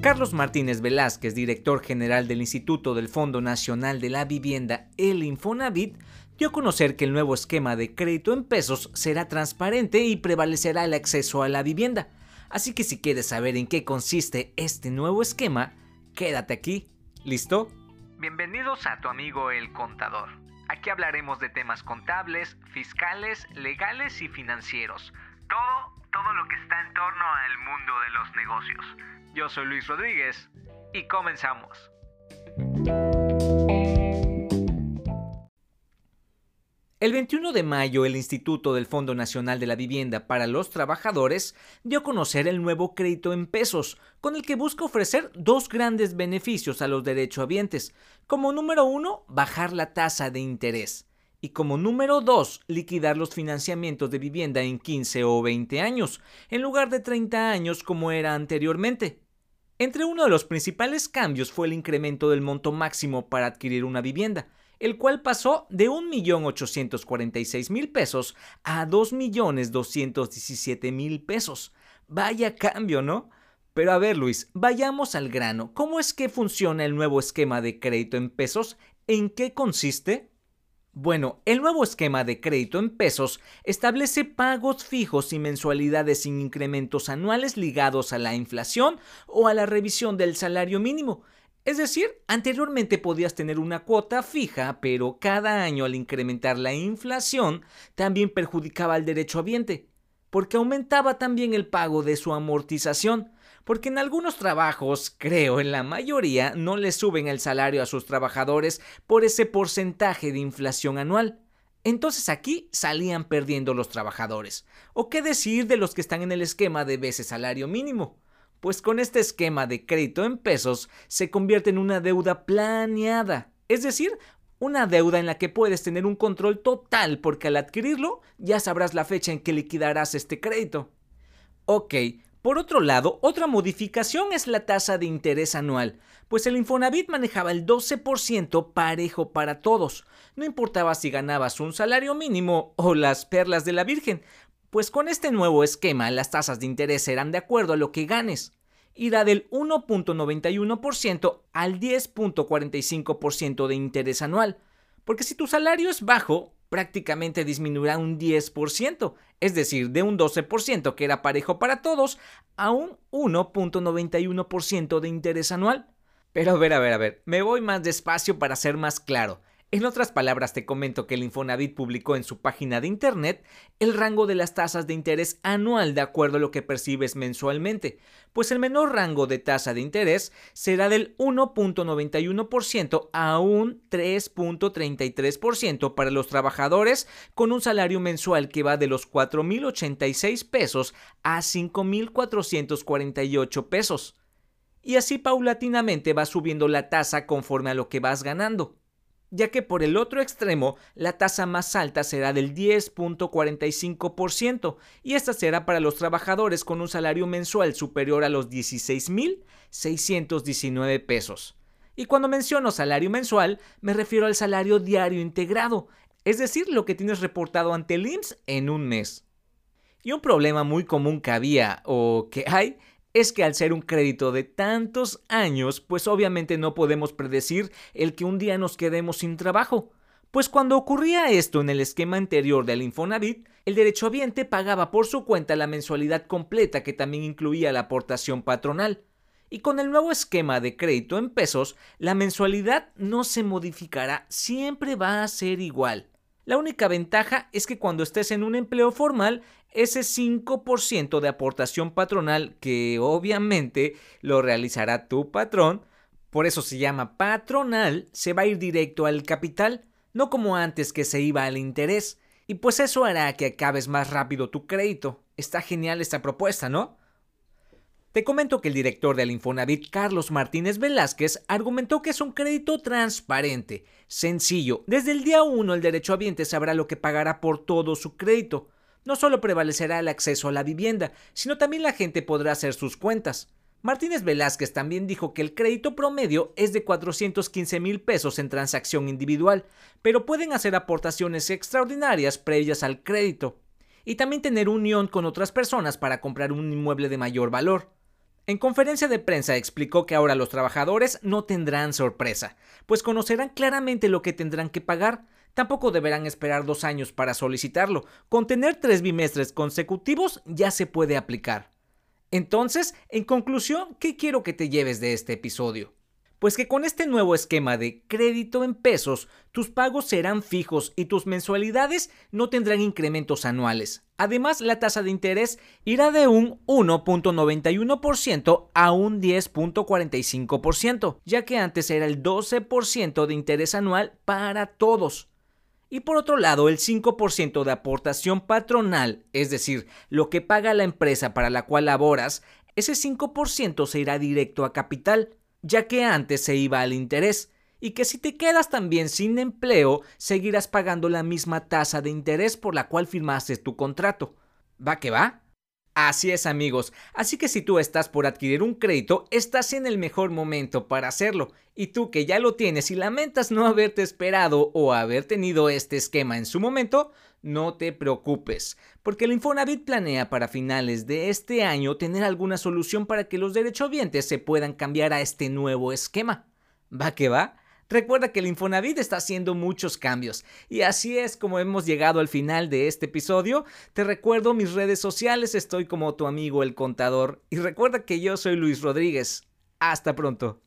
Carlos Martínez Velázquez, director general del Instituto del Fondo Nacional de la Vivienda, el Infonavit, dio a conocer que el nuevo esquema de crédito en pesos será transparente y prevalecerá el acceso a la vivienda. Así que si quieres saber en qué consiste este nuevo esquema, quédate aquí. ¿Listo? Bienvenidos a tu amigo el contador. Aquí hablaremos de temas contables, fiscales, legales y financieros. Todo, todo lo que está en torno al mundo de los negocios. Yo soy Luis Rodríguez y comenzamos. El 21 de mayo, el Instituto del Fondo Nacional de la Vivienda para los Trabajadores dio a conocer el nuevo crédito en pesos, con el que busca ofrecer dos grandes beneficios a los derechohabientes. Como número uno, bajar la tasa de interés. Y como número dos, liquidar los financiamientos de vivienda en 15 o 20 años, en lugar de 30 años como era anteriormente. Entre uno de los principales cambios fue el incremento del monto máximo para adquirir una vivienda, el cual pasó de 1.846.000 pesos a 2.217.000 pesos. Vaya cambio, ¿no? Pero a ver, Luis, vayamos al grano. ¿Cómo es que funciona el nuevo esquema de crédito en pesos? ¿En qué consiste? Bueno, el nuevo esquema de crédito en pesos establece pagos fijos y mensualidades sin incrementos anuales ligados a la inflación o a la revisión del salario mínimo. Es decir, anteriormente podías tener una cuota fija, pero cada año al incrementar la inflación también perjudicaba al derechohabiente, porque aumentaba también el pago de su amortización, porque en algunos trabajos, creo en la mayoría, no le suben el salario a sus trabajadores por ese porcentaje de inflación anual. Entonces aquí salían perdiendo los trabajadores. ¿O qué decir de los que están en el esquema de veces salario mínimo? pues con este esquema de crédito en pesos se convierte en una deuda planeada, es decir, una deuda en la que puedes tener un control total porque al adquirirlo ya sabrás la fecha en que liquidarás este crédito. Ok, por otro lado, otra modificación es la tasa de interés anual, pues el Infonavit manejaba el 12% parejo para todos. No importaba si ganabas un salario mínimo o las perlas de la Virgen, pues con este nuevo esquema las tasas de interés serán de acuerdo a lo que ganes. Irá del 1.91% al 10.45% de interés anual. Porque si tu salario es bajo, prácticamente disminuirá un 10%, es decir, de un 12% que era parejo para todos a un 1.91% de interés anual. Pero a ver, a ver, a ver, me voy más despacio para ser más claro. En otras palabras, te comento que el Infonavit publicó en su página de internet el rango de las tasas de interés anual de acuerdo a lo que percibes mensualmente, pues el menor rango de tasa de interés será del 1.91% a un 3.33% para los trabajadores con un salario mensual que va de los 4.086 pesos a 5.448 pesos. Y así paulatinamente va subiendo la tasa conforme a lo que vas ganando ya que por el otro extremo la tasa más alta será del 10.45% y esta será para los trabajadores con un salario mensual superior a los 16.619 pesos. Y cuando menciono salario mensual me refiero al salario diario integrado, es decir, lo que tienes reportado ante el IMSS en un mes. Y un problema muy común que había o que hay es que al ser un crédito de tantos años, pues obviamente no podemos predecir el que un día nos quedemos sin trabajo. Pues cuando ocurría esto en el esquema anterior del Infonavit, el derechohabiente pagaba por su cuenta la mensualidad completa que también incluía la aportación patronal. Y con el nuevo esquema de crédito en pesos, la mensualidad no se modificará, siempre va a ser igual. La única ventaja es que cuando estés en un empleo formal, ese 5% de aportación patronal, que obviamente lo realizará tu patrón, por eso se llama patronal, se va a ir directo al capital, no como antes que se iba al interés. Y pues eso hará que acabes más rápido tu crédito. Está genial esta propuesta, ¿no? Te comento que el director del Infonavit, Carlos Martínez Velázquez, argumentó que es un crédito transparente, sencillo. Desde el día 1 el derechohabiente sabrá lo que pagará por todo su crédito. No solo prevalecerá el acceso a la vivienda, sino también la gente podrá hacer sus cuentas. Martínez Velázquez también dijo que el crédito promedio es de 415 mil pesos en transacción individual, pero pueden hacer aportaciones extraordinarias previas al crédito y también tener unión con otras personas para comprar un inmueble de mayor valor. En conferencia de prensa explicó que ahora los trabajadores no tendrán sorpresa, pues conocerán claramente lo que tendrán que pagar. Tampoco deberán esperar dos años para solicitarlo. Con tener tres bimestres consecutivos ya se puede aplicar. Entonces, en conclusión, ¿qué quiero que te lleves de este episodio? Pues que con este nuevo esquema de crédito en pesos, tus pagos serán fijos y tus mensualidades no tendrán incrementos anuales. Además, la tasa de interés irá de un 1.91% a un 10.45%, ya que antes era el 12% de interés anual para todos. Y por otro lado, el 5% de aportación patronal, es decir, lo que paga la empresa para la cual laboras, ese 5% se irá directo a capital ya que antes se iba al interés, y que si te quedas también sin empleo, seguirás pagando la misma tasa de interés por la cual firmaste tu contrato. ¿Va que va? Así es amigos, así que si tú estás por adquirir un crédito, estás en el mejor momento para hacerlo, y tú que ya lo tienes y lamentas no haberte esperado o haber tenido este esquema en su momento, no te preocupes, porque el Infonavit planea para finales de este año tener alguna solución para que los derechohabientes se puedan cambiar a este nuevo esquema. ¿Va que va? Recuerda que el Infonavit está haciendo muchos cambios y así es como hemos llegado al final de este episodio. Te recuerdo mis redes sociales, estoy como tu amigo el contador y recuerda que yo soy Luis Rodríguez. Hasta pronto.